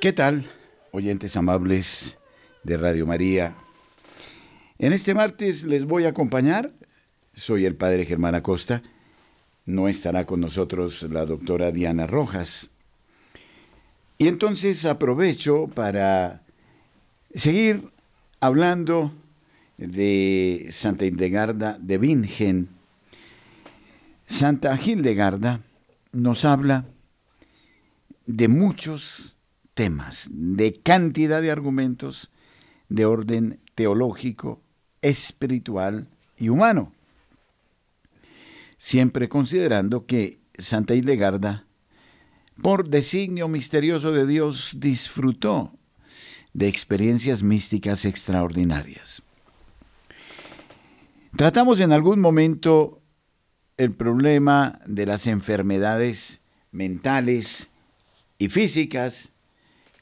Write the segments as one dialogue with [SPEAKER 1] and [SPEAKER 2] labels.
[SPEAKER 1] ¿Qué tal, oyentes amables de Radio María? En este martes les voy a acompañar. Soy el padre Germán Acosta. No estará con nosotros la doctora Diana Rojas. Y entonces aprovecho para seguir hablando de Santa Hildegarda de Bingen. Santa Hildegarda nos habla de muchos temas, de cantidad de argumentos de orden teológico, espiritual y humano. Siempre considerando que Santa Hildegarda, por designio misterioso de Dios, disfrutó de experiencias místicas extraordinarias. Tratamos en algún momento el problema de las enfermedades mentales y físicas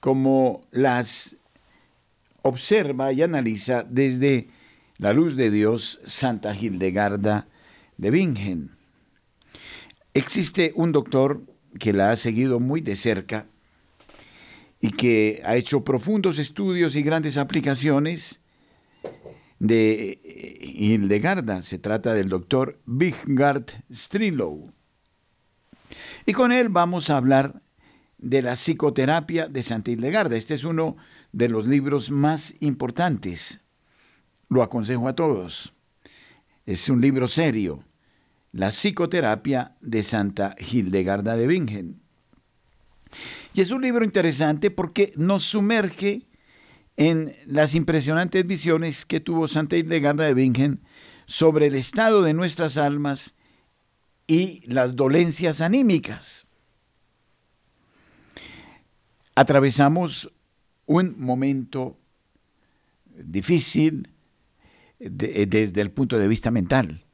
[SPEAKER 1] como las observa y analiza desde la luz de Dios Santa Hildegarda de Bingen. Existe un doctor que la ha seguido muy de cerca y que ha hecho profundos estudios y grandes aplicaciones de Hildegarda. Se trata del doctor Bigard Strilow. Y con él vamos a hablar de la psicoterapia de Santa Hildegarda. Este es uno de los libros más importantes. Lo aconsejo a todos. Es un libro serio. La psicoterapia de Santa Hildegarda de Bingen. Y es un libro interesante porque nos sumerge en las impresionantes visiones que tuvo Santa Hildegarda de Bingen sobre el estado de nuestras almas y las dolencias anímicas atravesamos un momento difícil desde el punto de vista mental.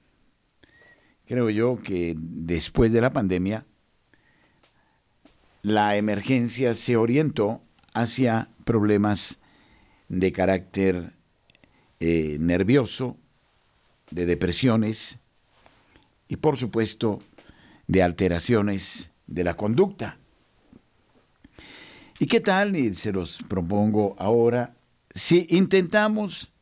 [SPEAKER 1] Creo yo que después de la pandemia, la emergencia se orientó hacia problemas de carácter eh, nervioso, de depresiones y por supuesto de alteraciones de la conducta. ¿Y qué tal? Y se los propongo ahora, si intentamos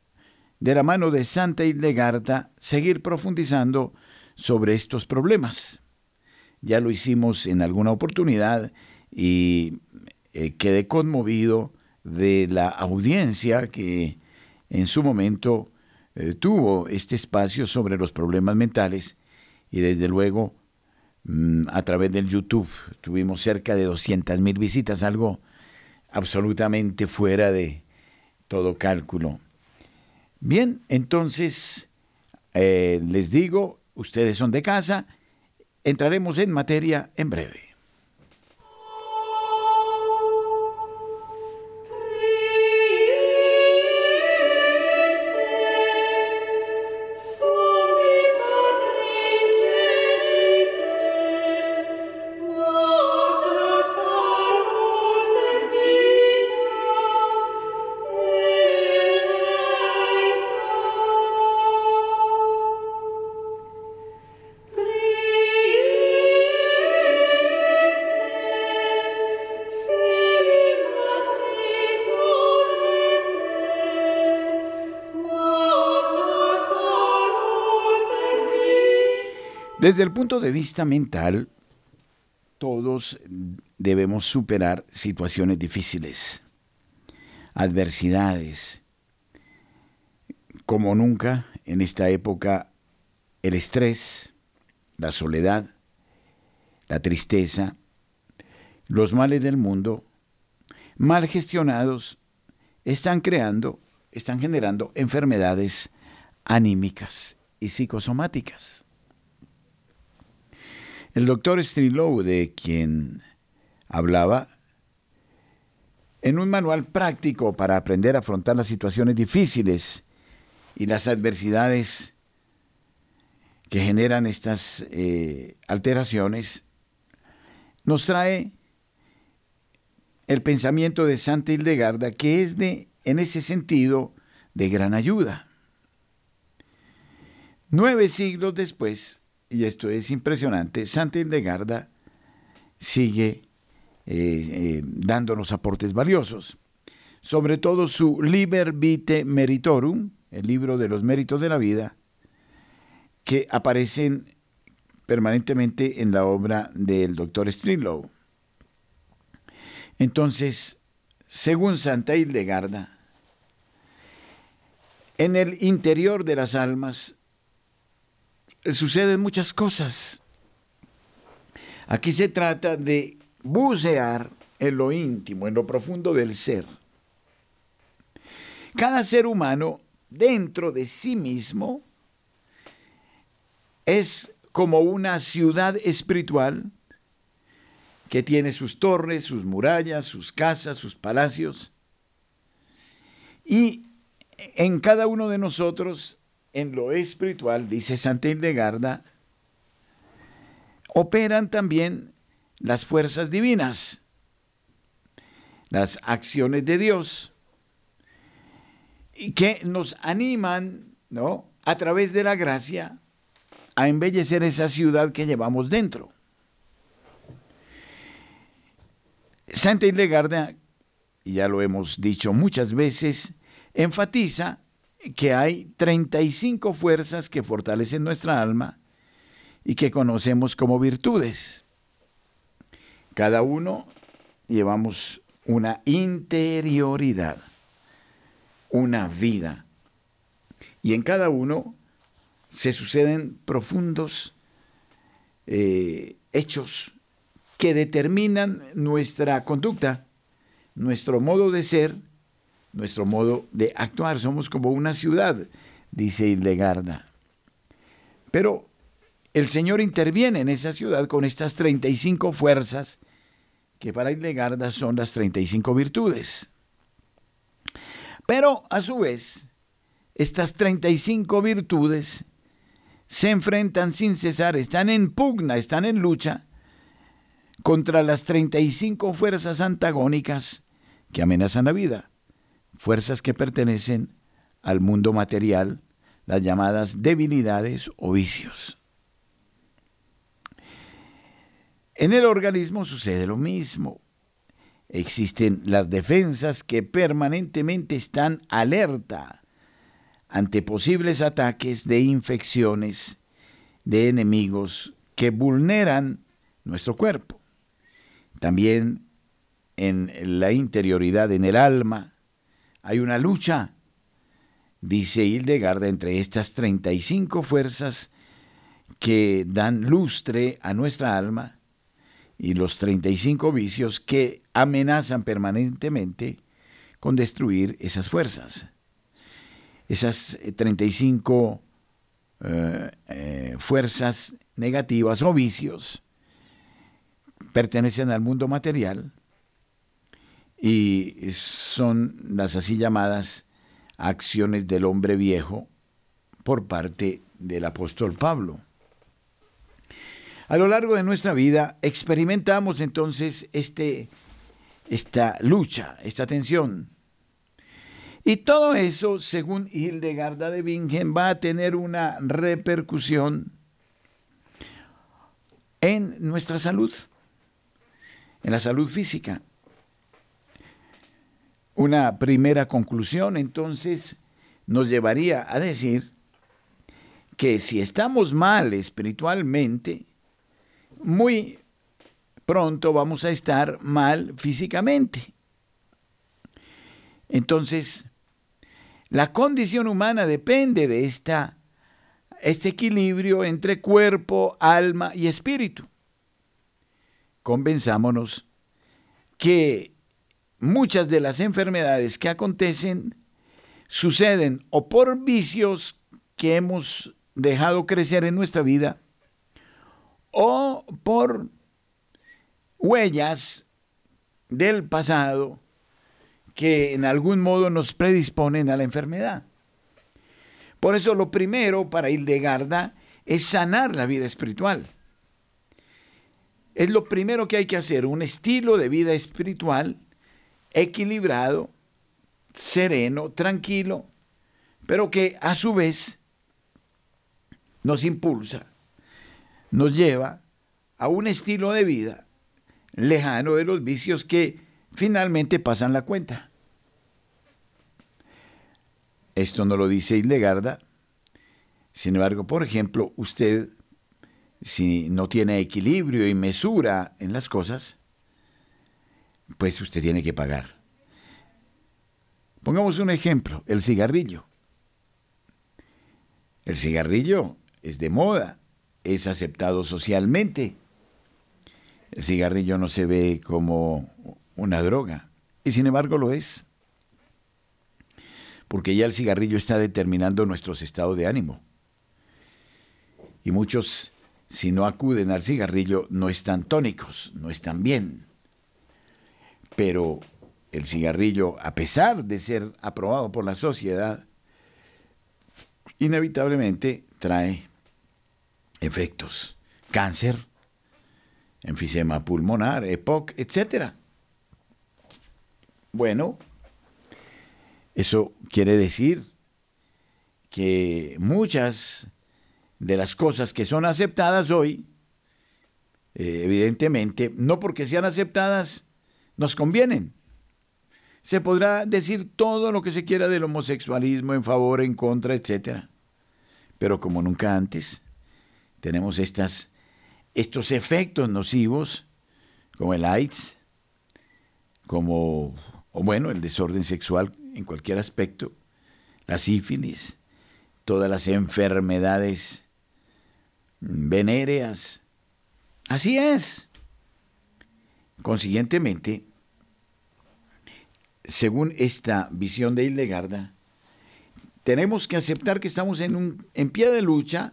[SPEAKER 1] de la mano de Santa Hildegarda seguir profundizando sobre estos problemas. Ya lo hicimos en alguna oportunidad y eh, quedé conmovido de la audiencia que en su momento eh, tuvo este espacio sobre los problemas mentales y desde luego a través del YouTube. Tuvimos cerca de 200 mil visitas, algo absolutamente fuera de todo cálculo. Bien, entonces eh, les digo, ustedes son de casa, entraremos en materia en breve. Desde el punto de vista mental, todos debemos superar situaciones difíciles, adversidades. Como nunca en esta época, el estrés, la soledad, la tristeza, los males del mundo, mal gestionados, están creando, están generando enfermedades anímicas y psicosomáticas. El doctor Strilow, de quien hablaba, en un manual práctico para aprender a afrontar las situaciones difíciles y las adversidades que generan estas eh, alteraciones, nos trae el pensamiento de Santa Hildegarda, que es de, en ese sentido, de gran ayuda. Nueve siglos después, y esto es impresionante, Santa Hildegarda sigue eh, dándonos aportes valiosos. Sobre todo su Liber Vitae Meritorum, el libro de los méritos de la vida, que aparecen permanentemente en la obra del doctor Strinlow. Entonces, según Santa Hildegarda, en el interior de las almas suceden muchas cosas. Aquí se trata de bucear en lo íntimo, en lo profundo del ser. Cada ser humano dentro de sí mismo es como una ciudad espiritual que tiene sus torres, sus murallas, sus casas, sus palacios. Y en cada uno de nosotros, en lo espiritual, dice Santa Hildegarda, operan también las fuerzas divinas, las acciones de Dios, y que nos animan, ¿no? A través de la gracia a embellecer esa ciudad que llevamos dentro. Santa Hildegarda, ya lo hemos dicho muchas veces, enfatiza que hay 35 fuerzas que fortalecen nuestra alma y que conocemos como virtudes. Cada uno llevamos una interioridad, una vida. Y en cada uno se suceden profundos eh, hechos que determinan nuestra conducta, nuestro modo de ser, nuestro modo de actuar. Somos como una ciudad, dice Hildegarda. Pero el Señor interviene en esa ciudad con estas 35 fuerzas que para Hildegarda son las 35 virtudes. Pero a su vez, estas 35 virtudes se enfrentan sin cesar, están en pugna, están en lucha contra las 35 fuerzas antagónicas que amenazan la vida, fuerzas que pertenecen al mundo material, las llamadas debilidades o vicios. En el organismo sucede lo mismo. Existen las defensas que permanentemente están alerta ante posibles ataques de infecciones de enemigos que vulneran nuestro cuerpo. También en la interioridad, en el alma, hay una lucha, dice Hildegarda, entre estas 35 fuerzas que dan lustre a nuestra alma y los 35 vicios que amenazan permanentemente con destruir esas fuerzas. Esas 35 eh, eh, fuerzas negativas o vicios pertenecen al mundo material y son las así llamadas acciones del hombre viejo por parte del apóstol Pablo. A lo largo de nuestra vida experimentamos entonces este, esta lucha, esta tensión. Y todo eso, según Hildegarda de Bingen, va a tener una repercusión en nuestra salud, en la salud física. Una primera conclusión entonces nos llevaría a decir que si estamos mal espiritualmente, muy pronto vamos a estar mal físicamente. Entonces, la condición humana depende de esta, este equilibrio entre cuerpo, alma y espíritu. Convenzámonos que muchas de las enfermedades que acontecen suceden o por vicios que hemos dejado crecer en nuestra vida, o por huellas del pasado que en algún modo nos predisponen a la enfermedad. Por eso lo primero para Hildegarda es sanar la vida espiritual. Es lo primero que hay que hacer, un estilo de vida espiritual equilibrado, sereno, tranquilo, pero que a su vez nos impulsa nos lleva a un estilo de vida lejano de los vicios que finalmente pasan la cuenta. Esto no lo dice Hildegarda. Sin embargo, por ejemplo, usted, si no tiene equilibrio y mesura en las cosas, pues usted tiene que pagar. Pongamos un ejemplo, el cigarrillo. El cigarrillo es de moda, es aceptado socialmente. El cigarrillo no se ve como una droga, y sin embargo lo es. Porque ya el cigarrillo está determinando nuestros estados de ánimo. Y muchos, si no acuden al cigarrillo, no están tónicos, no están bien. Pero el cigarrillo, a pesar de ser aprobado por la sociedad, inevitablemente trae efectos. Cáncer, enfisema pulmonar, EPOC, etc. Bueno, eso quiere decir que muchas de las cosas que son aceptadas hoy, eh, evidentemente, no porque sean aceptadas, nos convienen. Se podrá decir todo lo que se quiera del homosexualismo en favor, en contra, etc. Pero como nunca antes, tenemos estas, estos efectos nocivos, como el AIDS, como, o bueno, el desorden sexual en cualquier aspecto, la sífilis, todas las enfermedades venéreas. Así es. Consiguientemente, según esta visión de Hildegarda, tenemos que aceptar que estamos en, un, en pie de lucha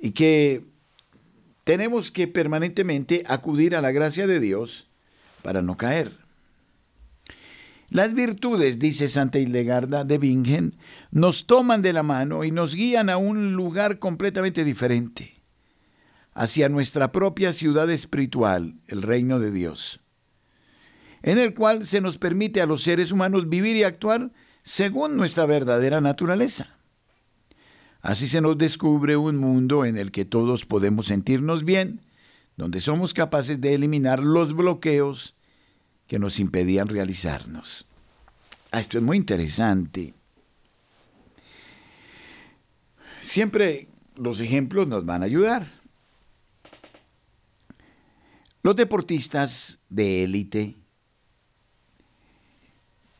[SPEAKER 1] y que tenemos que permanentemente acudir a la gracia de Dios para no caer. Las virtudes, dice Santa Hildegarda de Bingen, nos toman de la mano y nos guían a un lugar completamente diferente, hacia nuestra propia ciudad espiritual, el reino de Dios, en el cual se nos permite a los seres humanos vivir y actuar según nuestra verdadera naturaleza. Así se nos descubre un mundo en el que todos podemos sentirnos bien, donde somos capaces de eliminar los bloqueos que nos impedían realizarnos. Ah, esto es muy interesante. Siempre los ejemplos nos van a ayudar. Los deportistas de élite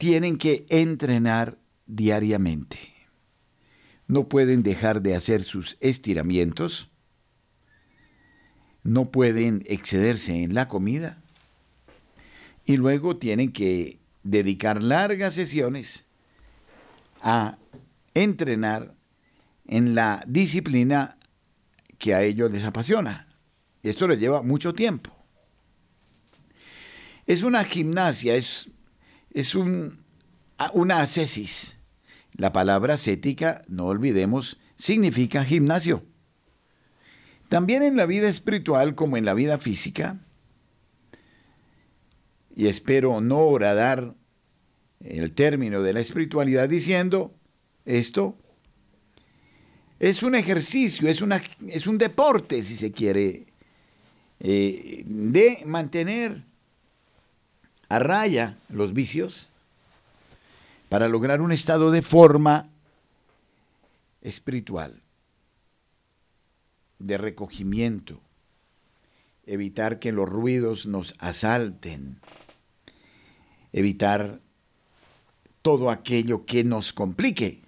[SPEAKER 1] tienen que entrenar diariamente. No pueden dejar de hacer sus estiramientos. No pueden excederse en la comida y luego tienen que dedicar largas sesiones a entrenar en la disciplina que a ellos les apasiona. Esto les lleva mucho tiempo. Es una gimnasia, es, es un, una ascesis. La palabra ascética, no olvidemos, significa gimnasio. También en la vida espiritual como en la vida física, y espero no horadar el término de la espiritualidad diciendo esto, es un ejercicio, es, una, es un deporte, si se quiere, eh, de mantener a raya los vicios para lograr un estado de forma espiritual, de recogimiento, evitar que los ruidos nos asalten, evitar todo aquello que nos complique.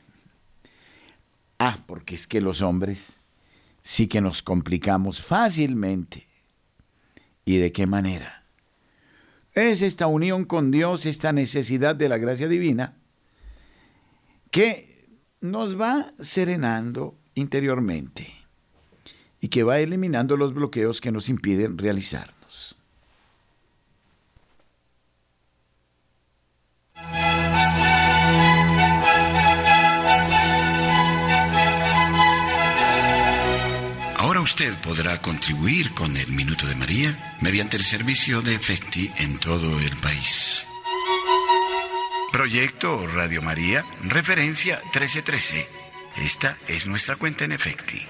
[SPEAKER 1] Ah, porque es que los hombres sí que nos complicamos fácilmente. ¿Y de qué manera? Es esta unión con Dios, esta necesidad de la gracia divina, que nos va serenando interiormente y que va eliminando los bloqueos que nos impiden realizar.
[SPEAKER 2] Usted podrá contribuir con el Minuto de María mediante el servicio de Efecti en todo el país. Proyecto Radio María, referencia 1313. Esta es nuestra cuenta en Efecti.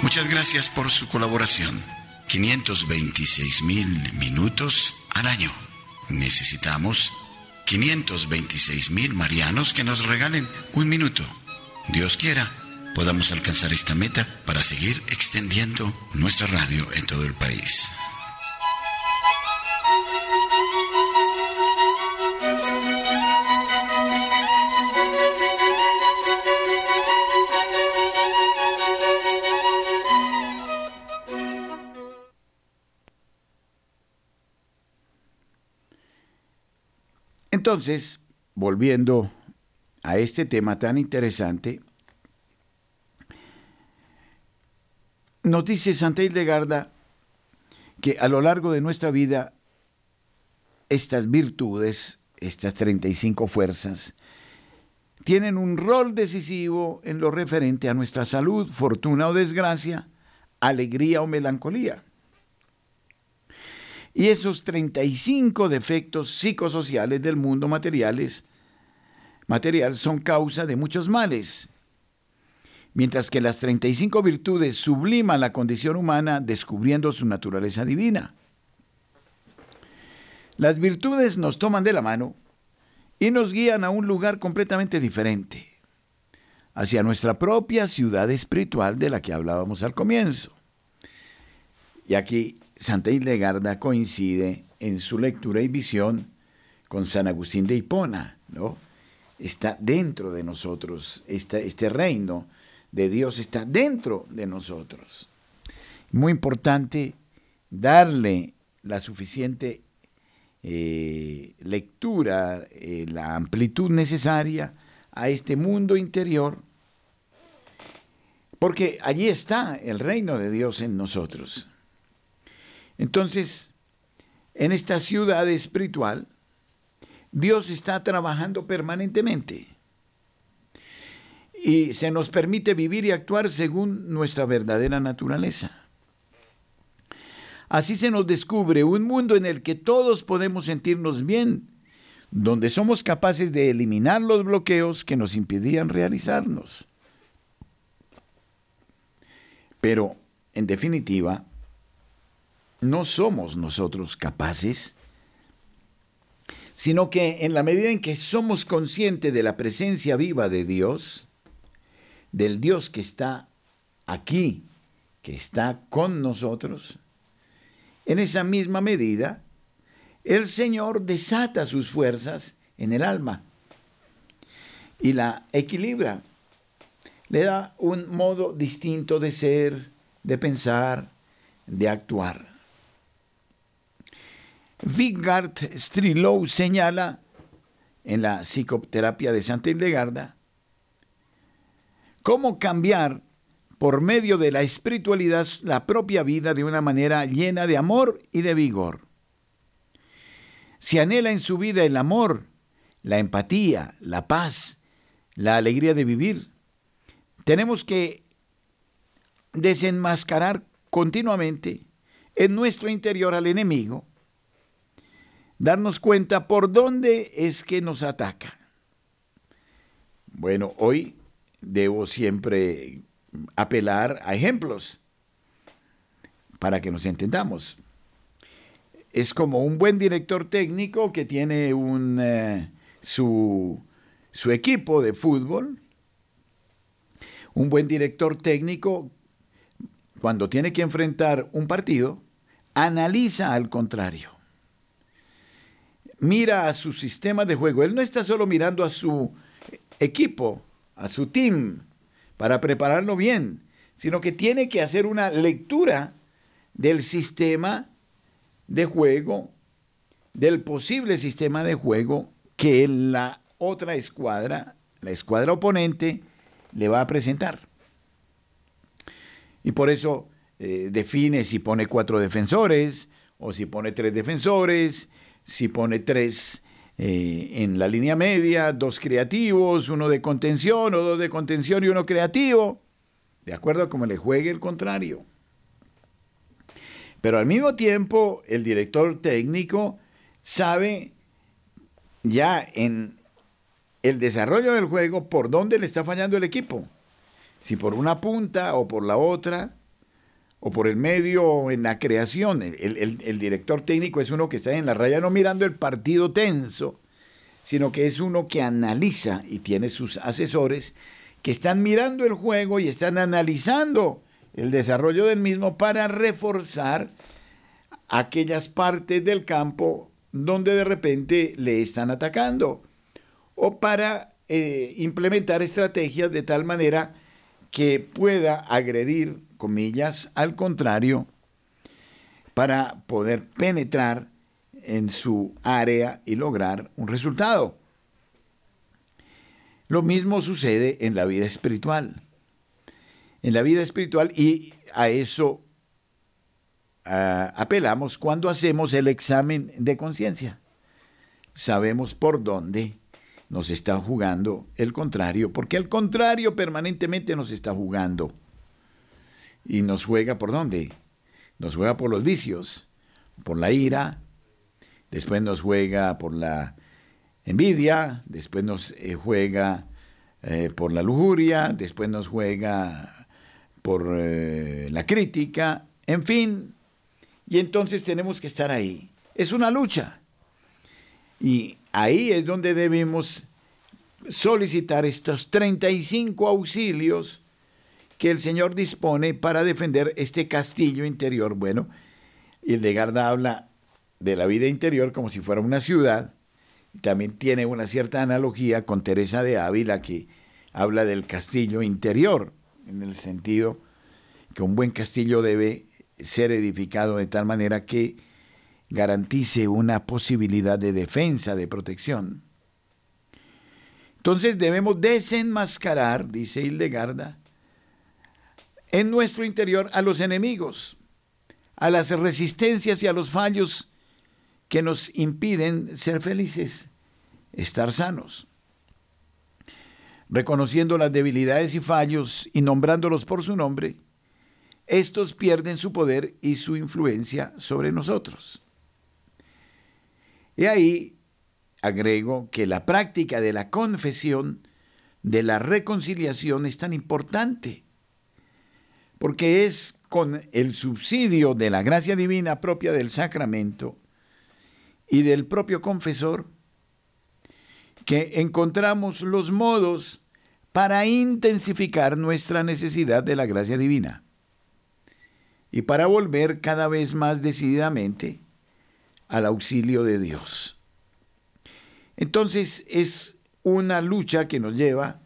[SPEAKER 2] Muchas gracias por su colaboración. 526 mil minutos al año. Necesitamos 526 mil marianos que nos regalen un minuto. Dios quiera, podamos alcanzar esta meta para seguir extendiendo nuestra radio en todo el país.
[SPEAKER 1] Entonces, volviendo a este tema tan interesante, nos dice Santa Hildegarda que a lo largo de nuestra vida estas virtudes, estas 35 fuerzas, tienen un rol decisivo en lo referente a nuestra salud, fortuna o desgracia, alegría o melancolía. Y esos 35 defectos psicosociales del mundo materiales, material son causa de muchos males, mientras que las 35 virtudes subliman la condición humana descubriendo su naturaleza divina. Las virtudes nos toman de la mano y nos guían a un lugar completamente diferente, hacia nuestra propia ciudad espiritual de la que hablábamos al comienzo. Y aquí Santa Hildegarda coincide en su lectura y visión con San Agustín de Hipona, ¿no? Está dentro de nosotros, este, reino de Dios está dentro de nosotros. Muy importante darle la suficiente eh, lectura, eh, la amplitud necesaria a este mundo interior, porque allí está el reino de Dios en nosotros. Entonces, en esta ciudad espiritual, Dios está trabajando permanentemente y se nos permite vivir y actuar según nuestra verdadera naturaleza. Así se nos descubre un mundo en el que todos podemos sentirnos bien, donde somos capaces de eliminar los bloqueos que nos impidían realizarnos. Pero, en definitiva, no somos nosotros capaces, sino que en la medida en que somos conscientes de la presencia viva de Dios, del Dios que está aquí, que está con nosotros, en esa misma medida, el Señor desata sus fuerzas en el alma y la equilibra, le da un modo distinto de ser, de pensar, de actuar. Vigard Strilow señala en la psicoterapia de Santa Hildegarda cómo cambiar por medio de la espiritualidad la propia vida de una manera llena de amor y de vigor. Si anhela en su vida el amor, la empatía, la paz, la alegría de vivir, tenemos que desenmascarar continuamente en nuestro interior al enemigo darnos cuenta por dónde es que nos ataca. Bueno, hoy debo siempre apelar a ejemplos para que nos entendamos. Es como un buen director técnico que tiene un, eh, su, su equipo de fútbol. Un buen director técnico, cuando tiene que enfrentar un partido, analiza al contrario mira a su sistema de juego. Él no está solo mirando a su equipo, a su team, para prepararlo bien, sino que tiene que hacer una lectura del sistema de juego, del posible sistema de juego que la otra escuadra, la escuadra oponente, le va a presentar. Y por eso eh, define si pone cuatro defensores o si pone tres defensores, si pone tres eh, en la línea media, dos creativos, uno de contención o dos de contención y uno creativo, de acuerdo a cómo le juegue el contrario. Pero al mismo tiempo, el director técnico sabe ya en el desarrollo del juego por dónde le está fallando el equipo. Si por una punta o por la otra, o por el medio en la creación. El, el, director técnico es uno que está en la raya no mirando el partido tenso, sino que es uno que analiza y tiene sus asesores que están mirando el juego y están analizando el desarrollo del mismo para reforzar aquellas partes del campo donde de repente le están atacando o para eh, implementar estrategias de tal manera que pueda agredir, comillas, al contrario, para poder penetrar en su área y lograr un resultado. Lo mismo sucede en la vida espiritual. En la vida espiritual y a eso ah, apelamos cuando hacemos el examen de conciencia. Sabemos por dónde nos está jugando el contrario, porque el contrario permanentemente nos está jugando. Y nos juega por dónde? Nos juega por los vicios, por la ira, después nos juega por la envidia, después nos eh, juega eh, por la lujuria, después nos juega por eh, la crítica, en fin. Y entonces tenemos que estar ahí. Es una lucha. Y ahí es donde debemos solicitar estos 35 auxilios que el Señor dispone para defender este castillo interior. Bueno, Garda habla de la vida interior como si fuera una ciudad, también tiene una cierta analogía con Teresa de Ávila que habla del castillo interior, en el sentido que un buen castillo debe ser edificado de tal manera que garantice una posibilidad de defensa, de protección. Entonces debemos desenmascarar, dice Hildegarda, en nuestro interior a los enemigos, a las resistencias y a los fallos que nos impiden ser felices, estar sanos. Reconociendo las debilidades y fallos y nombrándolos por su nombre, estos pierden su poder y su influencia sobre nosotros. Y ahí agrego que la práctica de la confesión, de la reconciliación es tan importante, porque es con el subsidio de la gracia divina propia del sacramento y del propio confesor, que encontramos los modos para intensificar nuestra necesidad de la gracia divina y para volver cada vez más decididamente al auxilio de Dios. Entonces es una lucha que nos lleva,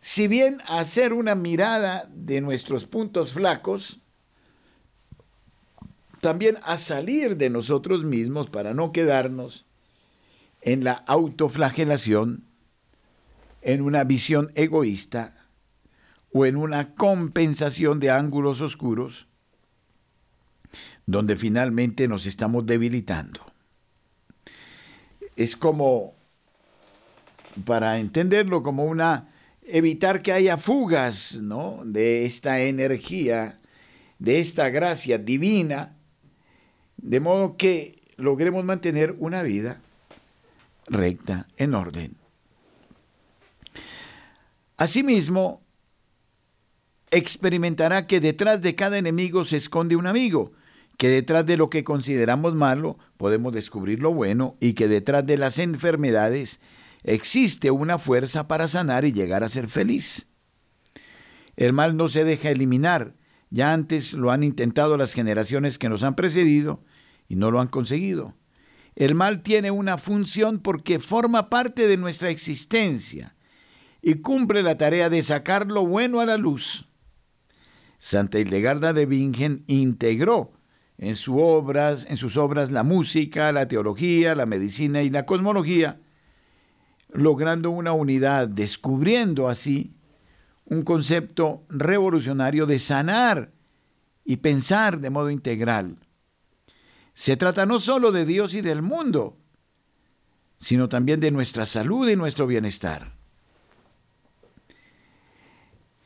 [SPEAKER 1] si bien hacer una mirada de nuestros puntos flacos, también a salir de nosotros mismos para no quedarnos en la autoflagelación, en una visión egoísta o en una compensación de ángulos oscuros, donde finalmente nos estamos debilitando. Es como, para entenderlo, como una, evitar que haya fugas ¿no? de esta energía, de esta gracia divina, de modo que logremos mantener una vida recta, en orden. Asimismo, experimentará que detrás de cada enemigo se esconde un amigo, que detrás de lo que consideramos malo podemos descubrir lo bueno y que detrás de las enfermedades existe una fuerza para sanar y llegar a ser feliz. El mal no se deja eliminar, ya antes lo han intentado las generaciones que nos han precedido y no lo han conseguido. El mal tiene una función porque forma parte de nuestra existencia y cumple la tarea de sacar lo bueno a la luz. Santa Hildegarda de Bingen integró en, obras, en sus obras la música, la teología, la medicina y la cosmología, logrando una unidad, descubriendo así un concepto revolucionario de sanar y pensar de modo integral. Se trata no solo de Dios y del mundo, sino también de nuestra salud y nuestro bienestar.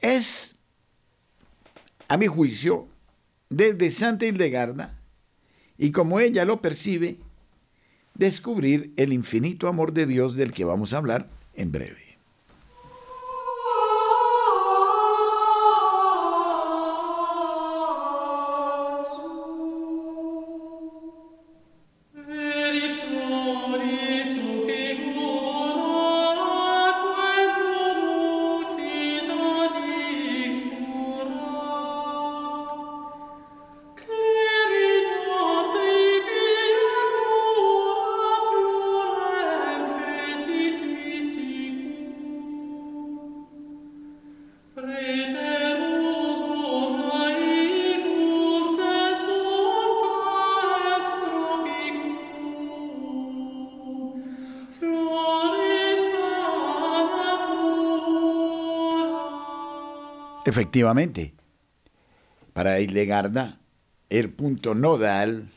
[SPEAKER 1] Es, a mi juicio, desde Santa Hildegarda, y como ella lo percibe, descubrir el infinito amor de Dios del que vamos a hablar en breve. Efectivamente, para Hildegarda, el punto nodal,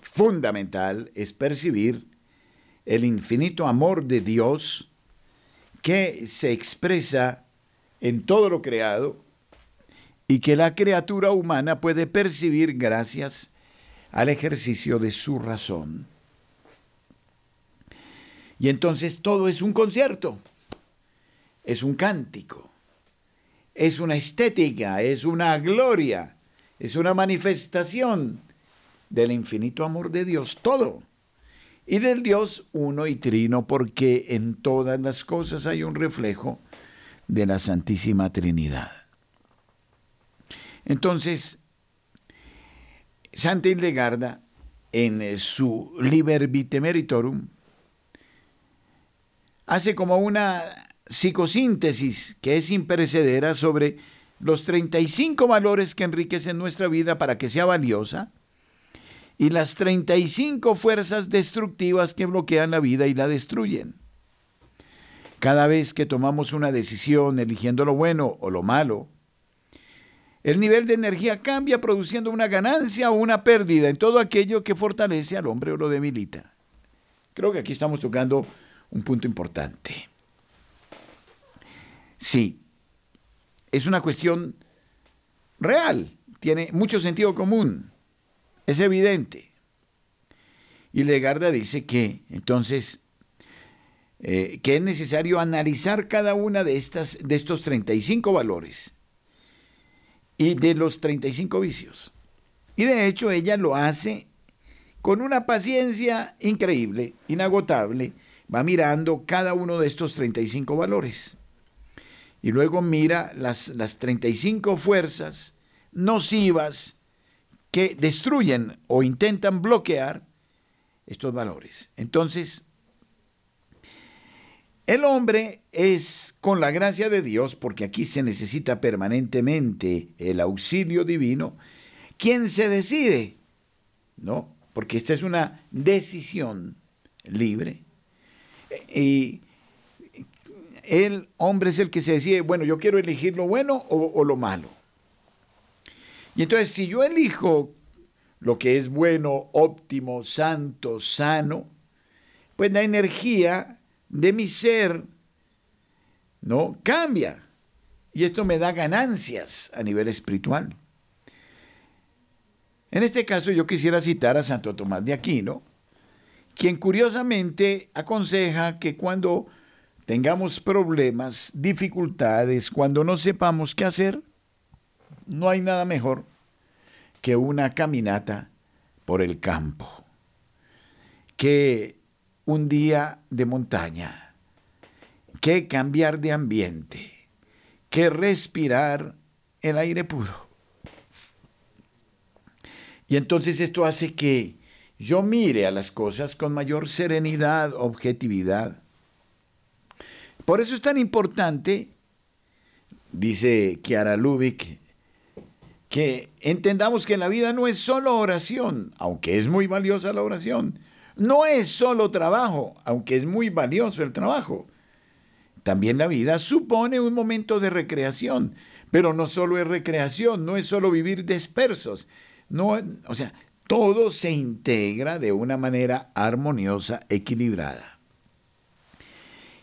[SPEAKER 1] fundamental, es percibir el infinito amor de Dios que se expresa en todo lo creado y que la criatura humana puede percibir gracias al ejercicio de su razón. Y entonces todo es un concierto, es un cántico, es una estética, es una gloria, es una manifestación del infinito amor de Dios, todo. Y del Dios uno y trino, porque en todas las cosas hay un reflejo de la Santísima Trinidad. Entonces, Santa Hildegarda, en su Liber Vitae Meritorum, hace como una psicosíntesis que es imperecedera sobre los 35 valores que enriquecen nuestra vida para que sea valiosa y las 35 fuerzas destructivas que bloquean la vida y la destruyen. Cada vez que tomamos una decisión eligiendo lo bueno o lo malo, el nivel de energía cambia produciendo una ganancia o una pérdida en todo aquello que fortalece al hombre o lo debilita. Creo que aquí estamos tocando un punto importante. Sí, es una cuestión real, tiene mucho sentido común, es evidente. Y Legarda dice que entonces eh, que es necesario analizar cada una de, estas, de estos 35 valores y de los 35 vicios. Y de hecho ella lo hace con una paciencia increíble, inagotable, va mirando cada uno de estos 35 valores y luego mira las, las 35 fuerzas nocivas que destruyen o intentan bloquear estos valores. Entonces, el hombre es, con la gracia de Dios, porque aquí se necesita permanentemente el auxilio divino, quien se decide, ¿no? Porque esta es una decisión libre. Y el hombre es el que se decide, bueno, yo quiero elegir lo bueno o, lo malo. Y entonces, si yo elijo lo que es bueno, óptimo, santo, sano, pues la energía de mi ser no cambia. Y esto me da ganancias a nivel espiritual. En este caso yo quisiera citar a Santo Tomás de Aquino, quien curiosamente aconseja que cuando tengamos problemas, dificultades, cuando no sepamos qué hacer, no hay nada mejor que una caminata por el campo, que un día de montaña, que cambiar de ambiente, que respirar el aire puro. Y entonces esto hace que yo mire a las cosas con mayor serenidad, objetividad, por eso es tan importante, dice Kiara Lubick, que entendamos que la vida no es solo oración, aunque es muy valiosa la oración. No es solo trabajo, aunque es muy valioso el trabajo. También la vida supone un momento de recreación, pero no solo es recreación, no es solo vivir dispersos. No, o sea, todo se integra de una manera armoniosa, equilibrada.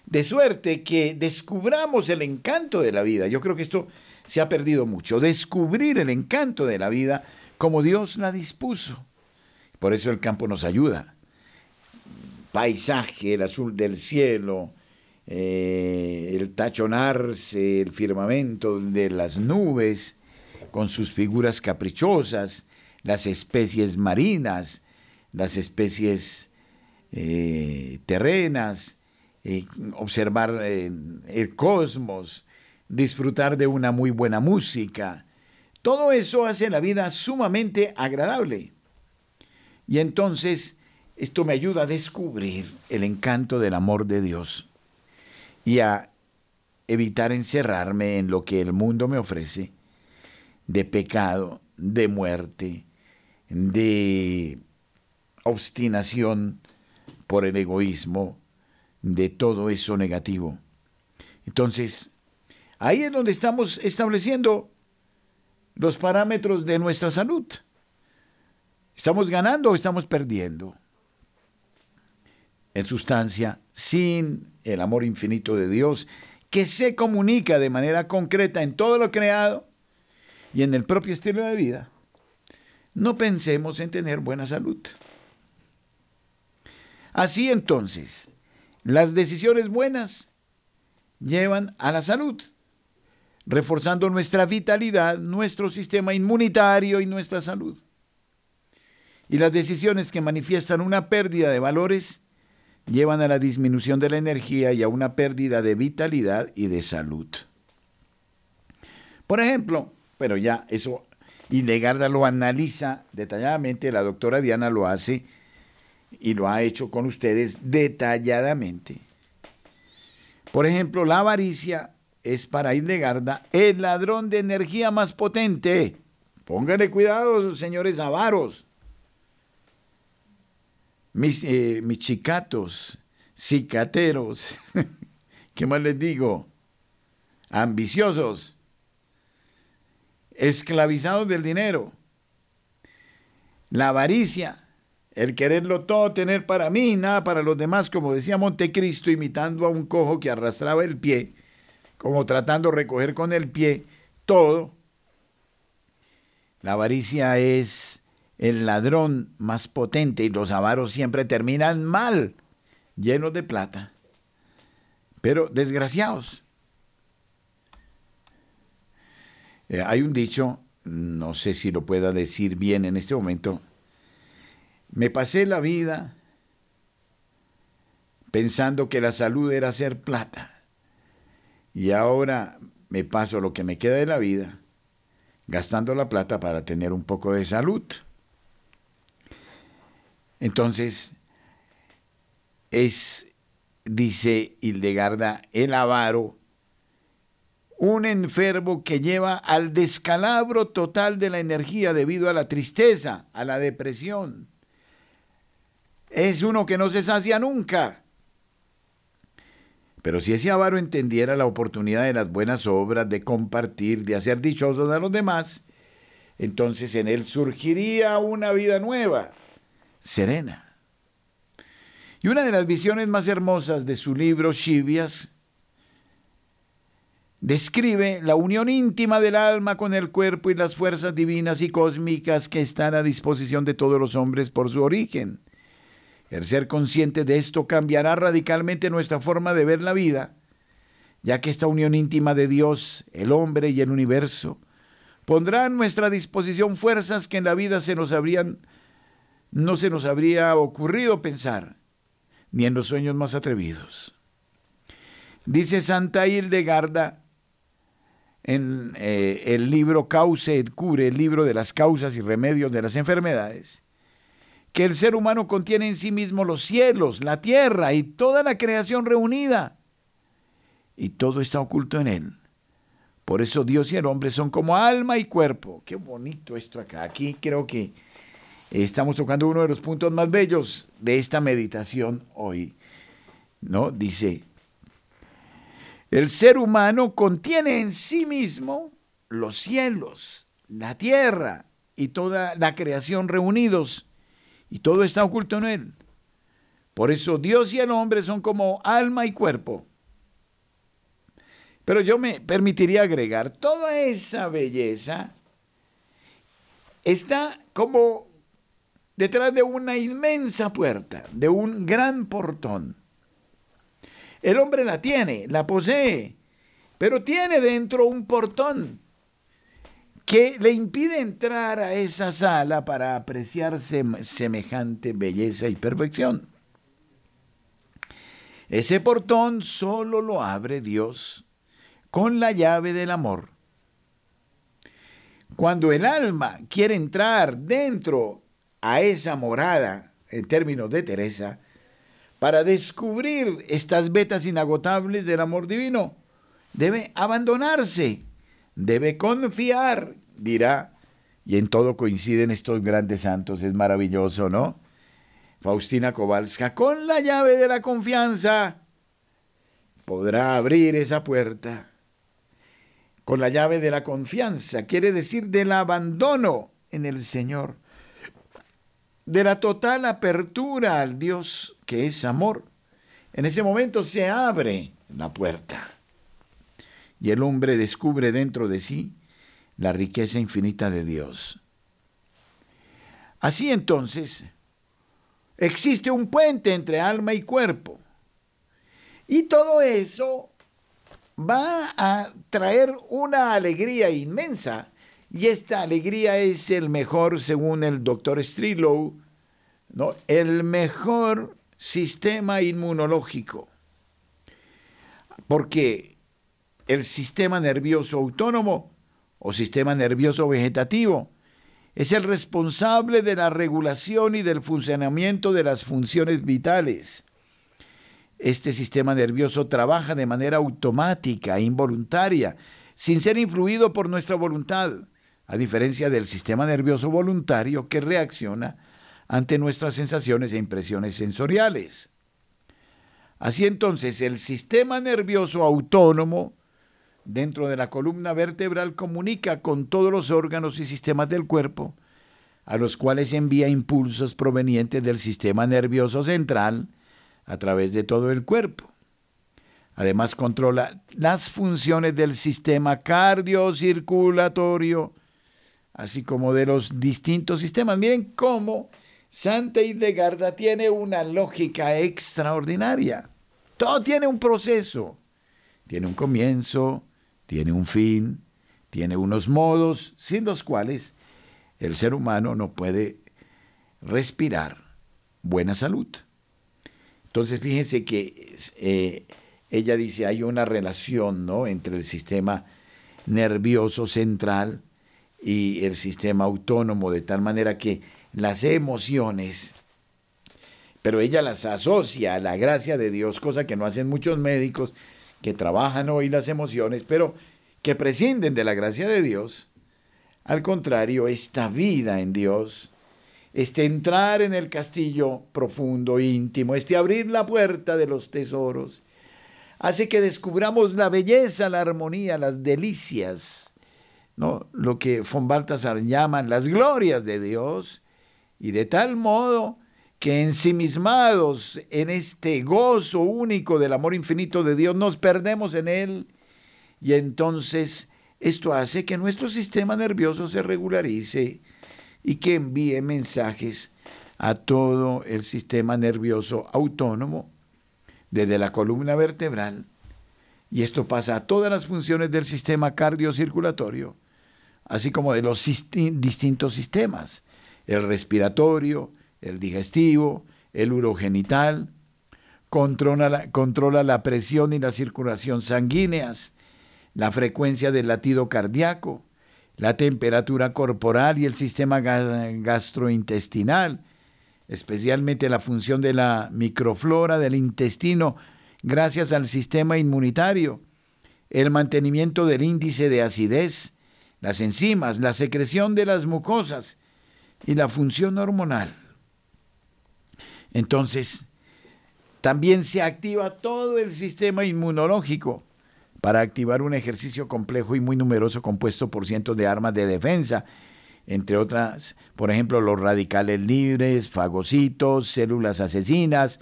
[SPEAKER 1] De suerte que descubramos el encanto de la vida. Yo creo que esto se ha perdido mucho. Descubrir el encanto de la vida como Dios la dispuso. Por eso el campo nos ayuda. Paisaje, el azul del cielo, eh, el tachonarse, el firmamento de las nubes, con sus figuras caprichosas, las especies marinas, las especies eh, terrenas, eh, observar eh, el cosmos, disfrutar de una muy buena música. Todo eso hace la vida sumamente agradable. Y entonces esto me ayuda a descubrir el encanto del amor de Dios y a evitar encerrarme en lo que el mundo me ofrece de pecado, de muerte, de obstinación por el egoísmo, de todo eso negativo. Entonces, Ahí es donde estamos estableciendo los parámetros de nuestra salud. ¿Estamos ganando o estamos perdiendo? En sustancia, sin el amor infinito de Dios, que se comunica de manera concreta en todo lo creado y en el propio estilo de vida, no pensemos en tener buena salud. Así entonces, las decisiones buenas llevan a la salud reforzando nuestra vitalidad, nuestro sistema inmunitario y nuestra salud. Y las decisiones que manifiestan una pérdida de valores llevan a la disminución de la energía y a una pérdida de vitalidad y de salud. Por ejemplo, pero ya eso Legarda lo analiza detalladamente, la doctora Diana lo hace y lo ha hecho con ustedes detalladamente. Por ejemplo, la avaricia es para Hildegarda el ladrón de energía más potente. Pónganle cuidado, señores avaros. Mis, eh, mis chicatos, cicateros, ¿qué más les digo? Ambiciosos, esclavizados del dinero, la avaricia, el quererlo todo tener para mí, nada para los demás, como decía Montecristo, imitando a un cojo que arrastraba el pie como tratando de recoger con el pie todo. La avaricia es el ladrón más potente y los avaros siempre terminan mal, llenos de plata, pero desgraciados. Eh, hay un dicho, no sé si lo pueda decir bien en este momento, me pasé la vida pensando que la salud era ser plata y ahora me paso lo que me queda de la vida gastando la plata para tener un poco de salud. Entonces, es, dice Hildegarda, el avaro, un enfermo que lleva al descalabro total de la energía debido a la tristeza, a la depresión. Es uno que no se sacia nunca pero si ese avaro entendiera la oportunidad de las buenas obras, de compartir, de hacer dichosos a los demás, entonces en él surgiría una vida nueva, serena. Y una de las visiones más hermosas de su libro Chivias describe la unión íntima del alma con el cuerpo y las fuerzas divinas y cósmicas que están a disposición de todos los hombres por su origen. El ser consciente de esto cambiará radicalmente nuestra forma de ver la vida, ya que esta unión íntima de Dios, el hombre y el universo pondrá a nuestra disposición fuerzas que en la vida se nos habrían no se nos habría ocurrido pensar, ni en los sueños más atrevidos. Dice Santa Hildegarda en eh, el libro Cause et Cure, el libro de las causas y remedios de las enfermedades, que el ser humano contiene en sí mismo los cielos, la tierra y toda la creación reunida. Y todo está oculto en él. Por eso Dios y el hombre son como alma y cuerpo. Qué bonito esto acá. Aquí creo que estamos tocando uno de los puntos más bellos de esta meditación hoy. ¿No? Dice, el ser humano contiene en sí mismo los cielos, la tierra y toda la creación reunidos y todo está oculto en él. Por eso Dios y el hombre son como alma y cuerpo. Pero yo me permitiría agregar, toda esa belleza está como detrás de una inmensa puerta, de un gran portón. El hombre la tiene, la posee, pero tiene dentro un portón que le impide entrar a esa sala para apreciar semejante belleza y perfección. Ese portón solo lo abre Dios con la llave del amor. Cuando el alma quiere entrar dentro a esa morada, en términos de Teresa, para descubrir estas vetas inagotables del amor divino, debe abandonarse debe confiar, dirá, y en todo coinciden estos grandes santos, es maravilloso, ¿no? Faustina Kowalska, con la llave de la confianza, podrá abrir esa puerta con la llave de la confianza, quiere decir del abandono en el Señor, de la total apertura al Dios que es amor. En ese momento se abre la puerta y el hombre descubre dentro de sí la riqueza infinita de Dios. Así entonces, existe un puente entre alma y cuerpo. Y todo eso va a traer una alegría inmensa. Y esta alegría es el mejor, según el doctor Strillow, ¿no? el mejor sistema inmunológico. Porque el sistema nervioso autónomo o sistema nervioso vegetativo es el responsable de la regulación y del funcionamiento de las funciones vitales. Este sistema nervioso trabaja de manera automática, involuntaria, sin ser influido por nuestra voluntad, a diferencia del sistema nervioso voluntario que reacciona ante nuestras sensaciones e impresiones sensoriales. Así entonces, el sistema nervioso autónomo dentro de la columna vertebral comunica con todos los órganos y sistemas del cuerpo, a los cuales envía impulsos provenientes del sistema nervioso central a través de todo el cuerpo. Además controla las funciones del sistema cardiocirculatorio, así como de los distintos sistemas. Miren cómo Santa Hildegarda tiene una lógica extraordinaria. Todo tiene un proceso. Tiene un comienzo, tiene un fin, tiene unos modos sin los cuales el ser humano no puede respirar buena salud. Entonces fíjense que eh, ella dice hay una relación ¿no? entre el sistema nervioso central y el sistema autónomo, de tal manera que las emociones, pero ella las asocia a la gracia de Dios, cosa que no hacen muchos médicos, que trabajan hoy las emociones, pero que prescinden de la gracia de Dios. Al contrario, esta vida en Dios, este entrar en el castillo profundo, íntimo, este abrir la puerta de los tesoros, hace que descubramos la belleza, la armonía, las delicias, ¿no? lo que von Baltasar llaman las glorias de Dios, y de tal modo que ensimismados en este gozo único del amor infinito de Dios, nos perdemos en Él. Y entonces esto hace que nuestro sistema nervioso se regularice y que envíe mensajes a todo el sistema nervioso autónomo desde la columna vertebral y esto pasa a todas las funciones del sistema cardiocirculatorio, así como de los distintos sistemas, el respiratorio, el digestivo, el urogenital, controla la, controla la presión y la circulación sanguíneas, la frecuencia del latido cardíaco, la temperatura corporal y el sistema gastrointestinal, especialmente la función de la microflora del intestino gracias al sistema inmunitario, el mantenimiento del índice de acidez, las enzimas, la secreción de las mucosas y la función hormonal. Entonces, también se activa todo el sistema inmunológico para activar un ejercicio complejo y muy numeroso compuesto por cientos de armas de defensa, entre otras, por ejemplo, los radicales libres, fagocitos, células asesinas,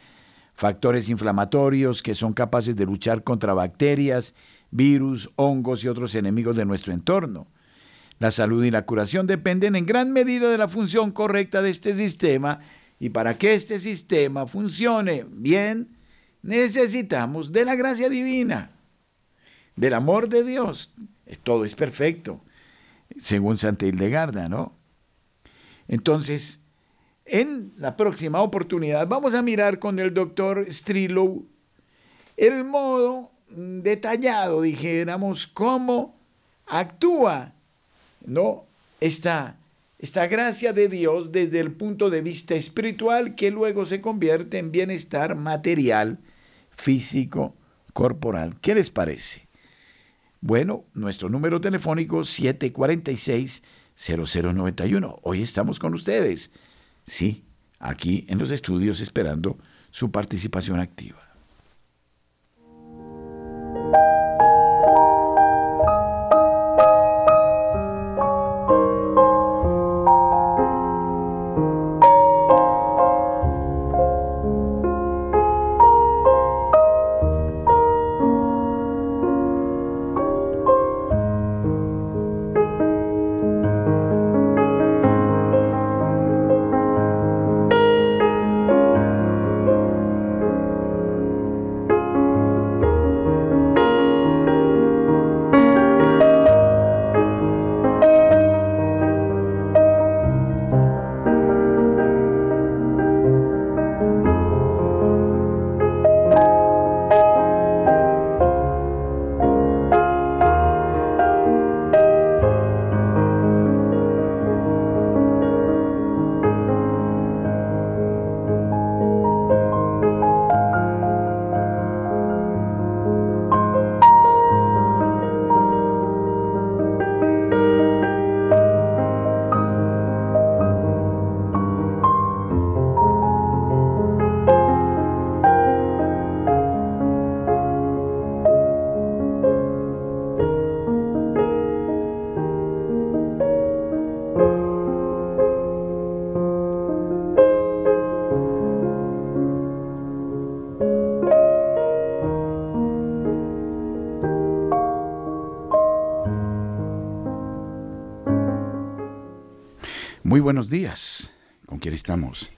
[SPEAKER 1] factores inflamatorios que son capaces de luchar contra bacterias, virus, hongos y otros enemigos de nuestro entorno. La salud y la curación dependen en gran medida de la función correcta de este sistema y para que este sistema funcione bien, necesitamos de la gracia divina, del amor de Dios. Todo es perfecto, según Santa Hildegarda, ¿no? Entonces, en la próxima oportunidad vamos a mirar con el doctor Strillow el modo detallado, dijéramos, cómo actúa, ¿no? Esta esta gracia de Dios desde el punto de vista espiritual que luego se convierte en bienestar material, físico, corporal. ¿Qué les parece? Bueno, nuestro número telefónico 746-0091. Hoy estamos con ustedes. Sí, aquí en los estudios esperando su participación activa. Buenos días. ¿Con quién estamos?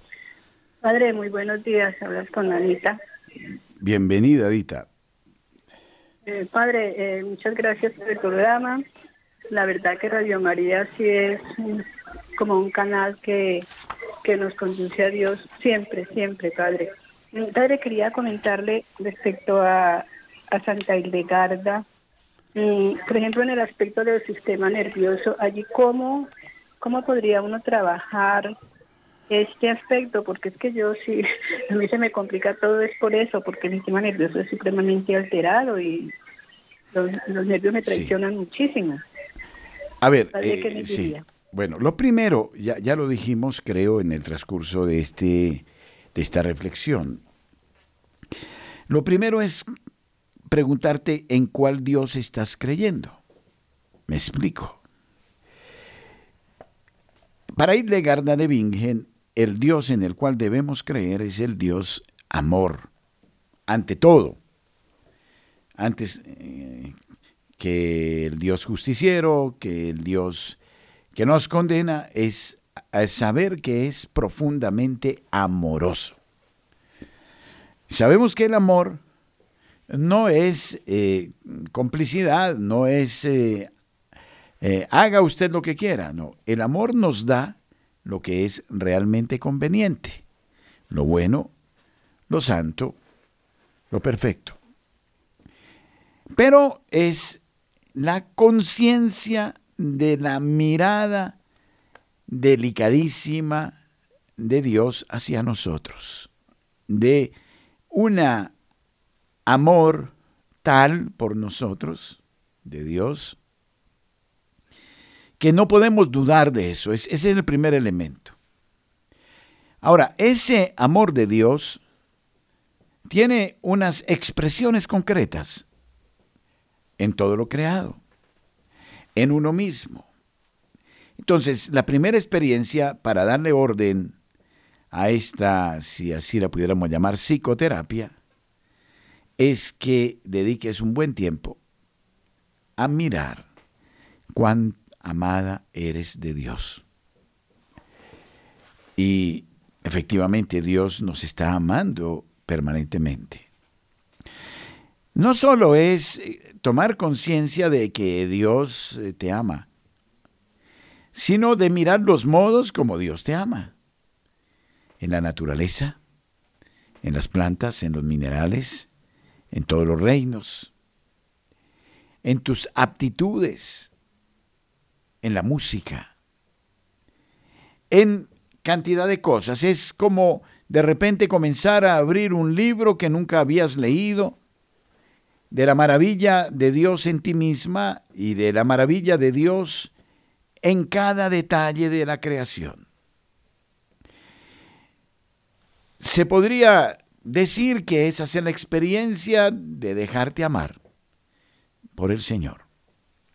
[SPEAKER 3] Padre, muy buenos días. Hablas con Anita.
[SPEAKER 1] Bienvenida, Adita.
[SPEAKER 3] Eh, padre, eh, muchas gracias por el programa. La verdad que Radio María sí es como un canal que, que nos conduce a Dios siempre, siempre, Padre. Padre, quería comentarle respecto a, a Santa Hildegarda, mm, por ejemplo, en el aspecto del sistema nervioso, allí cómo, cómo podría uno trabajar este aspecto, porque es que yo sí, a mí se me complica todo es por eso, porque el sistema nervioso es supremamente alterado y los, nervios me traicionan muchísimo.
[SPEAKER 1] A ver, eh, sí. Bueno, lo primero, ya, ya lo dijimos, creo, en el transcurso de, este, de esta reflexión. Lo primero es preguntarte en cuál Dios estás creyendo. Me explico. Para Garda de Bingen, el Dios en el cual debemos creer es el Dios amor, ante todo. Antes eh, que el Dios justiciero, que el Dios que nos condena, es saber que es profundamente amoroso. Sabemos que el amor no es eh, complicidad, no es eh, haga usted lo que quiera, no. El amor nos da lo que es realmente conveniente, lo bueno, lo santo, lo perfecto. Pero es la conciencia de la mirada delicadísima de Dios hacia nosotros, de un amor tal por nosotros, de Dios, que no podemos dudar de eso. ese es el primer elemento. Ahora, ese amor de Dios tiene unas expresiones concretas en todo lo creado, en uno mismo. Entonces, la primera experiencia para darle orden a esta, si así la pudiéramos llamar, psicoterapia, es que dediques un buen tiempo a mirar cuánto amada eres de Dios. Y efectivamente Dios nos está amando permanentemente. No solo es eh, tomar conciencia de que Dios eh, te ama, sino de mirar los modos como Dios te ama. En la naturaleza, en las plantas, en los minerales, en todos los reinos, en tus aptitudes, en la música, en cantidad de cosas. Es como de repente comenzar a abrir un libro que nunca habías leído, de la maravilla de Dios en ti misma y de la maravilla de Dios en cada detalle de la creación. Se podría decir que esa es la experiencia de dejarte amar por el Señor,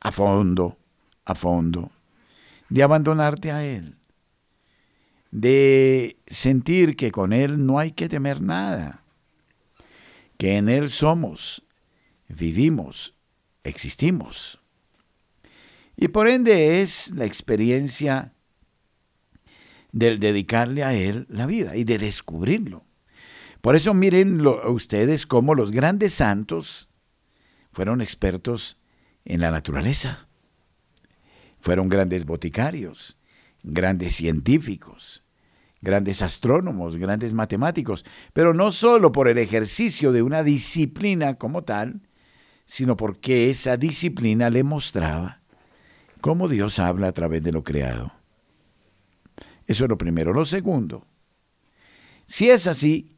[SPEAKER 1] a fondo, a fondo, de abandonarte a Él, de sentir que con Él no hay que temer nada, que en Él somos, vivimos, existimos. Y por ende es la experiencia del dedicarle a Él la vida y de descubrirlo. Por eso miren ustedes cómo los grandes santos fueron expertos en la naturaleza. Fueron grandes boticarios, grandes científicos, grandes astrónomos, grandes matemáticos, pero no solo por el ejercicio de una disciplina como tal, sino porque esa disciplina le mostraba cómo Dios habla a través de lo creado. Eso es lo primero. Lo segundo, si es así,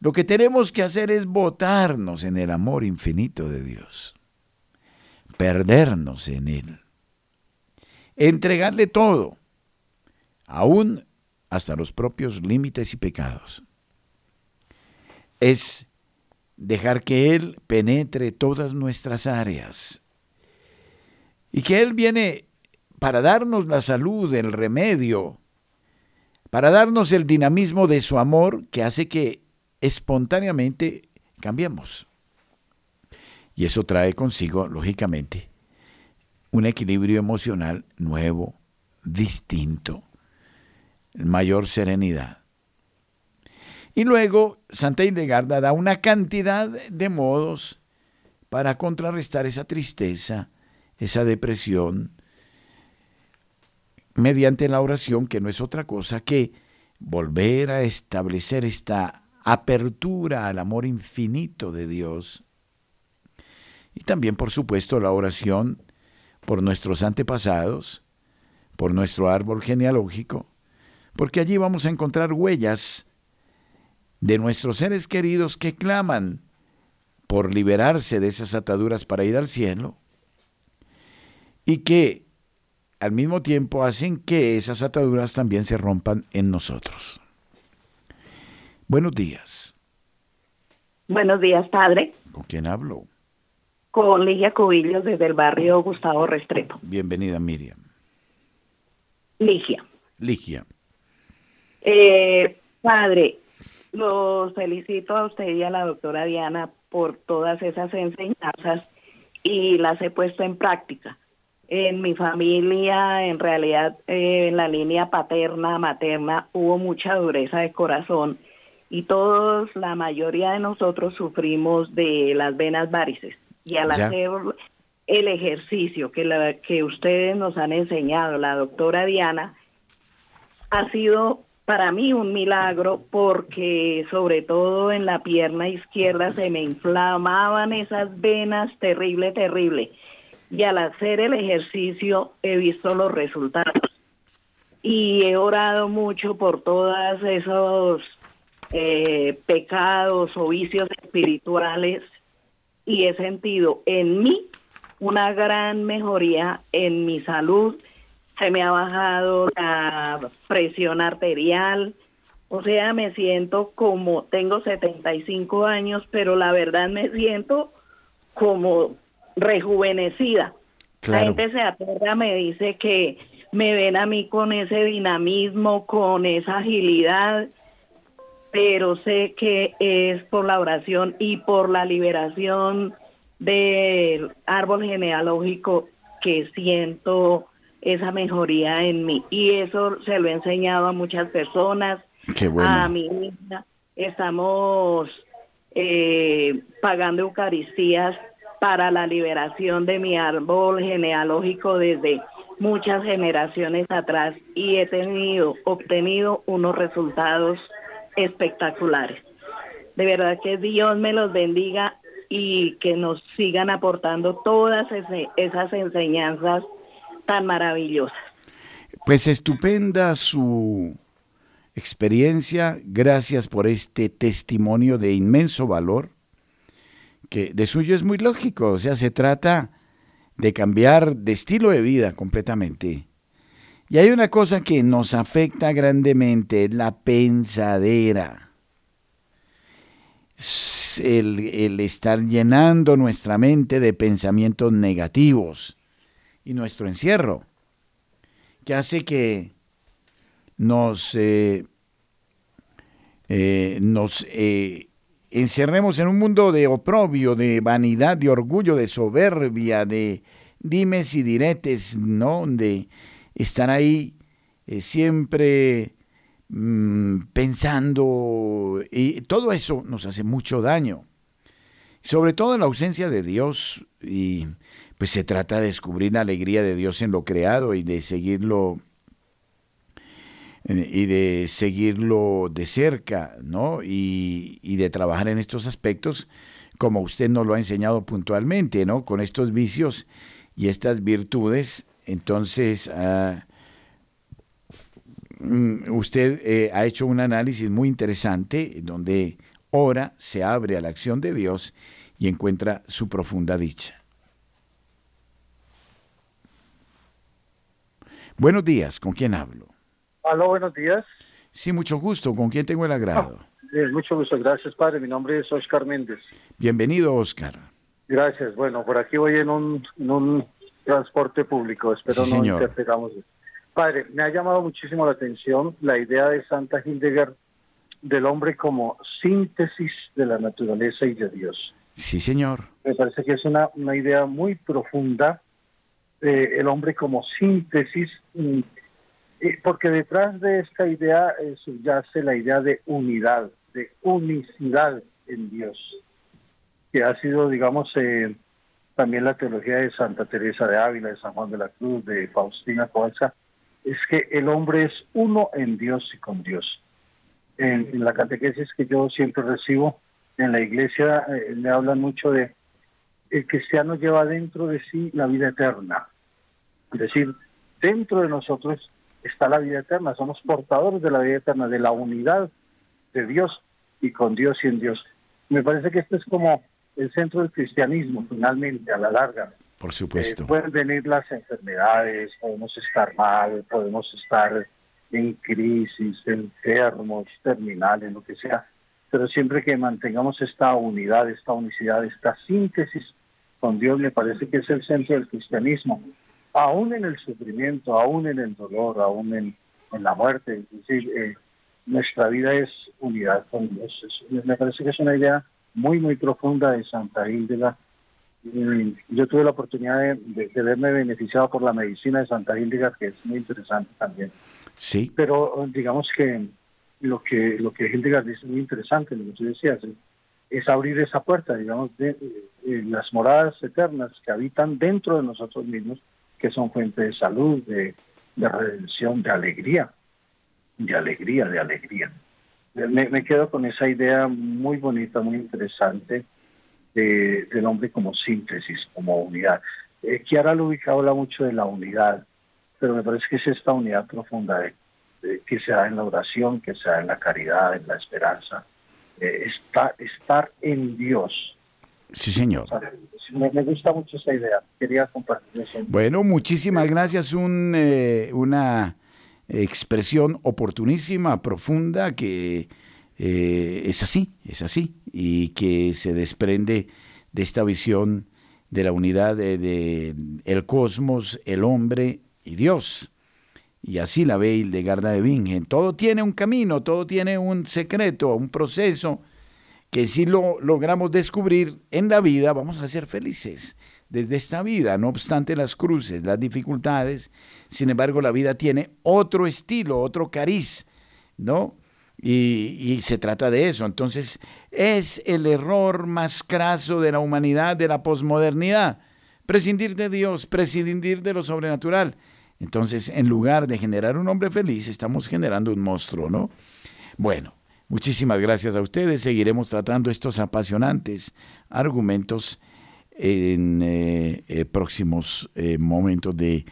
[SPEAKER 1] lo que tenemos que hacer es votarnos en el amor infinito de Dios, perdernos en Él entregarle todo, aún hasta los propios límites y pecados. Es dejar que Él penetre todas nuestras áreas y que Él viene para darnos la salud, el remedio, para darnos el dinamismo de su amor que hace que espontáneamente cambiemos. Y eso trae consigo, lógicamente, un equilibrio emocional nuevo, distinto, mayor serenidad. Y luego Santa Hildegarda da una cantidad de modos para contrarrestar esa tristeza, esa depresión, mediante la oración, que no es otra cosa que volver a establecer esta apertura al amor infinito de Dios. Y también, por supuesto, la oración por nuestros antepasados, por nuestro árbol genealógico, porque allí vamos a encontrar huellas de nuestros seres queridos que claman por liberarse de esas ataduras para ir al cielo y que al mismo tiempo hacen que esas ataduras también se rompan en nosotros. Buenos días.
[SPEAKER 4] Buenos días, padre.
[SPEAKER 1] ¿Con quién hablo?
[SPEAKER 4] Con Ligia Cubillos desde el barrio Gustavo Restrepo.
[SPEAKER 1] Bienvenida, Miriam.
[SPEAKER 4] Ligia.
[SPEAKER 1] Ligia.
[SPEAKER 4] Eh, padre, los felicito a usted y a la doctora Diana por todas esas enseñanzas y las he puesto en práctica. En mi familia, en realidad, eh, en la línea paterna, materna, hubo mucha dureza de corazón y todos, la mayoría de nosotros sufrimos de las venas varices. Y al hacer el ejercicio que, la, que ustedes nos han enseñado, la doctora Diana, ha sido para mí un milagro porque sobre todo en la pierna izquierda se me inflamaban esas venas terrible, terrible. Y al hacer el ejercicio he visto los resultados. Y he orado mucho por todos esos eh, pecados o vicios espirituales y he sentido en mí una gran mejoría en mi salud. Se me ha bajado la presión arterial, o sea, me siento como, tengo 75 años, pero la verdad me siento como rejuvenecida. La gente se aterra, me dice que me ven a mí con ese dinamismo, con esa agilidad, pero sé que es por la oración y por la liberación del árbol genealógico que siento esa mejoría en mí. Y eso se lo he enseñado a muchas personas. A mi hija estamos eh, pagando Eucaristías para la liberación de mi árbol genealógico desde muchas generaciones atrás y he tenido, obtenido unos resultados espectaculares. De verdad que Dios me los bendiga y que nos sigan aportando todas esas enseñanzas tan maravillosa.
[SPEAKER 1] Pues estupenda su experiencia, gracias por este testimonio de inmenso valor, que de suyo es muy lógico, o sea, se trata de cambiar de estilo de vida completamente. Y hay una cosa que nos afecta grandemente, la pensadera. El, el estar llenando nuestra mente de pensamientos negativos y nuestro encierro, que hace que nos, eh, eh, nos eh, encerremos en un mundo de oprobio, de vanidad, de orgullo, de soberbia, de dimes y diretes, ¿no? De estar ahí siempre mm, pensando, y todo eso nos hace mucho daño. Sobre todo en la ausencia de Dios y pues se trata de descubrir la alegría de Dios en lo creado y de seguirlo eh, y de seguirlo de cerca, ¿no? Y, de trabajar en estos aspectos como usted nos lo ha enseñado puntualmente, ¿no? Con estos vicios y estas virtudes, entonces mm, usted eh, ha hecho un análisis muy interesante donde ora, se abre a la acción de Dios y encuentra su profunda dicha. Buenos días, ¿con quién hablo?
[SPEAKER 5] Aló, buenos días.
[SPEAKER 1] Sí, mucho gusto. ¿Con quién tengo el agrado?
[SPEAKER 5] Ah, mucho gusto, gracias, padre. Mi nombre es Oscar Méndez.
[SPEAKER 1] Bienvenido, Oscar.
[SPEAKER 5] Gracias. Bueno, por aquí voy en un, en un transporte público. Espero no señor. Padre, me ha llamado muchísimo la atención la idea de Santa Hildegard del hombre como síntesis de la naturaleza y de Dios.
[SPEAKER 1] Sí, señor.
[SPEAKER 5] Me parece que es una, una idea muy profunda el hombre como síntesis mm, Eh, porque detrás de esta idea eh, subyace la idea de unidad, de unicidad en Dios, que ha sido, digamos, eh, también la teología de Santa Teresa de Ávila, de San Juan de la Cruz, de Faustina Coalza, es que el hombre es uno en Dios y con Dios. En, la catequesis que yo siempre recibo en la iglesia me hablan mucho de el cristiano lleva dentro de sí la vida eterna. Es decir, dentro de nosotros está la vida eterna, somos portadores de la vida eterna, de la unidad de Dios y con Dios y en Dios. Me parece que esto es como el centro del cristianismo, finalmente, a la larga.
[SPEAKER 1] Por supuesto.
[SPEAKER 5] Eh, pueden venir las enfermedades, podemos estar mal, podemos estar en crisis, enfermos, terminales, lo que sea, pero siempre que mantengamos esta unidad, esta unicidad, esta síntesis con Dios, me parece que es el centro del cristianismo aún en el sufrimiento, aún en el dolor, aún en, la muerte. Es decir, eh, nuestra vida es unidad con Dios. me parece que es una idea muy, muy profunda de Santa Hildegard. Yo tuve la oportunidad de, verme beneficiado por la medicina de Santa Hildegard, que es muy interesante también.
[SPEAKER 1] Sí.
[SPEAKER 5] Pero digamos que lo que lo que Hildegard dice es muy interesante, lo que tú decías, es, abrir esa puerta, digamos, de, las moradas eternas que habitan dentro de nosotros mismos que son fuente de salud, de, redención, de alegría, de alegría, de alegría. Me, quedo con esa idea muy bonita, muy interesante del hombre como síntesis, como unidad. Eh, Chiara Lubick habla mucho de la unidad, pero me parece que es esta unidad profunda de, que se da en la oración, que se da en la caridad, en la esperanza. Eh, estar en Dios,
[SPEAKER 1] Sí, señor.
[SPEAKER 5] Me, gusta mucho esa idea. Quería compartir eso.
[SPEAKER 1] Bueno, muchísimas gracias. Un, eh, una expresión oportunísima, profunda, que eh, es así, es así, y que se desprende de esta visión de la unidad de, el cosmos, el hombre y Dios. Y así la ve Hildegarda de Bingen. Todo tiene un camino, todo tiene un secreto, un proceso que si lo logramos descubrir en la vida, vamos a ser felices desde esta vida, no obstante las cruces, las dificultades. Sin embargo, la vida tiene otro estilo, otro cariz, ¿no? Y, se trata de eso. Entonces, es el error más craso de la humanidad, de la posmodernidad. Prescindir de Dios, prescindir de lo sobrenatural. Entonces, en lugar de generar un hombre feliz, estamos generando un monstruo, ¿no? Bueno, Muchísimas gracias a ustedes. Seguiremos tratando estos apasionantes argumentos en eh, eh, próximos eh, momentos de,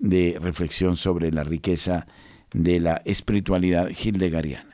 [SPEAKER 1] de reflexión sobre la riqueza de la espiritualidad hildegariana.